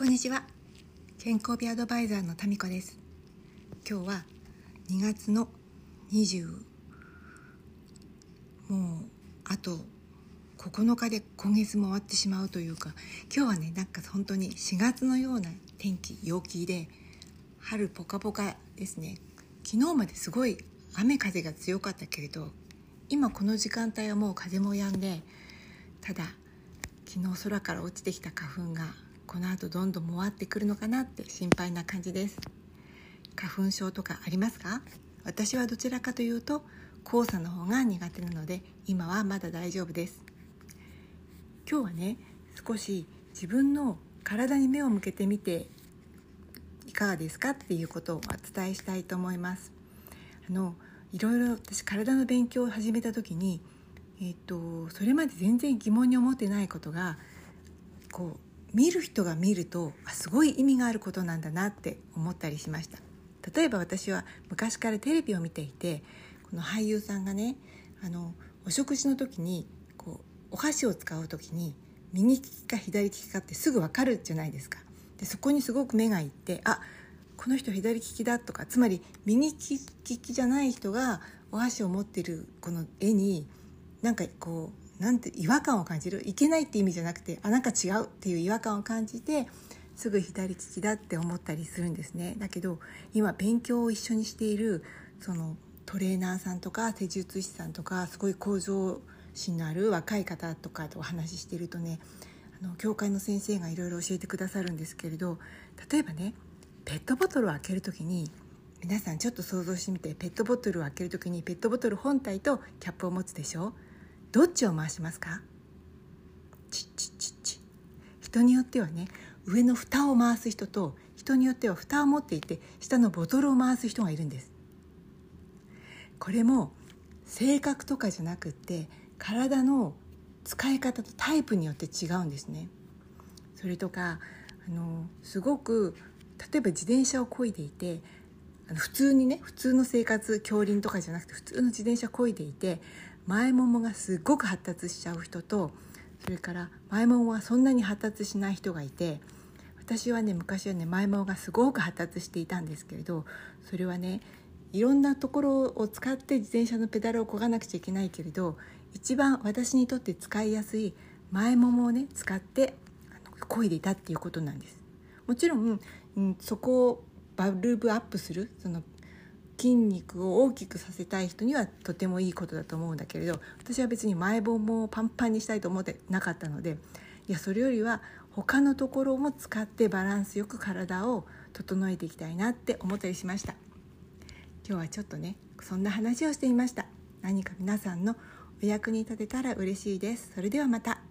こんにちは。健康美アドバイザーのタミコです。今日は2月の20もうあと9日で今月も終わってしまうというか今日はねなんか本当に4月のような天気陽気で春ポカポカですね。昨日まですごい雨風が強かったけれど今この時間帯はもう風も止んでただ昨日空から落ちてきた花粉がこの後どんどん回ってくるのかなって心配な感じです。花粉症とかありますか？私はどちらかというと黄砂の方が苦手なので今はまだ大丈夫です。今日はね少し自分の体に目を向けてみていかがですかっていうことをお伝えしたいと思います。あのいろいろ私体の勉強を始めた時にえっ、とそれまで全然疑問に思ってないことがこう見る人が見るとあすごい意味があることなんだなって思ったりしました。例えば私は昔からテレビを見ていてこの俳優さんがねあのお食事の時にこうお箸を使う時に右利きか左利きかってすぐ分かるじゃないですか。でそこにすごく目がいってあこの人左利きだとかつまり右利きじゃない人がお箸を持ってるこの絵になんかこうなんて違和感を感じる。いけないって意味じゃなくてあなんか違うっていう違和感を感じてすぐ左利きだって思ったりするんですね。だけど今勉強を一緒にしているそのトレーナーさんとか施術師さんとかすごい向上心のある若い方とかとお話ししているとねあの教会の先生がいろいろ教えてくださるんですけれど例えばねペットボトルを開ける時に皆さんちょっと想像してみてペットボトルを開ける時にペットボトル本体とキャップを持つでしょ？どっちを回しますか？チッチッチッチ人によってはね上の蓋を回す人と人によっては蓋を持っていて下のボトルを回す人がいるんです。これも性格とかじゃなくて体の使い方とタイプによって違うんですね。それとかあのすごく例えば自転車を漕いでいて普通にね普通の生活競輪とかじゃなくて普通の自転車漕いでいて前ももがすごく発達しちゃう人とそれから前ももはそんなに発達しない人がいて私はね昔はね前ももがすごく発達していたんですけれどそれはねいろんなところを使って自転車のペダルをこがなくちゃいけないけれど一番私にとって使いやすい前ももをね使って漕いでいたっていうことなんです。もちろん、うん、そこをバルブアップするその筋肉を大きくさせたい人にはとてもいいことだと思うんだけれど私は別に前棒もパンパンにしたいと思ってなかったのでいやそれよりは他のところも使ってバランスよく体を整えていきたいなって思ったりしました。今日はちょっとねそんな話をしていました。何か皆さんのお役に立てたら嬉しいです。それではまた。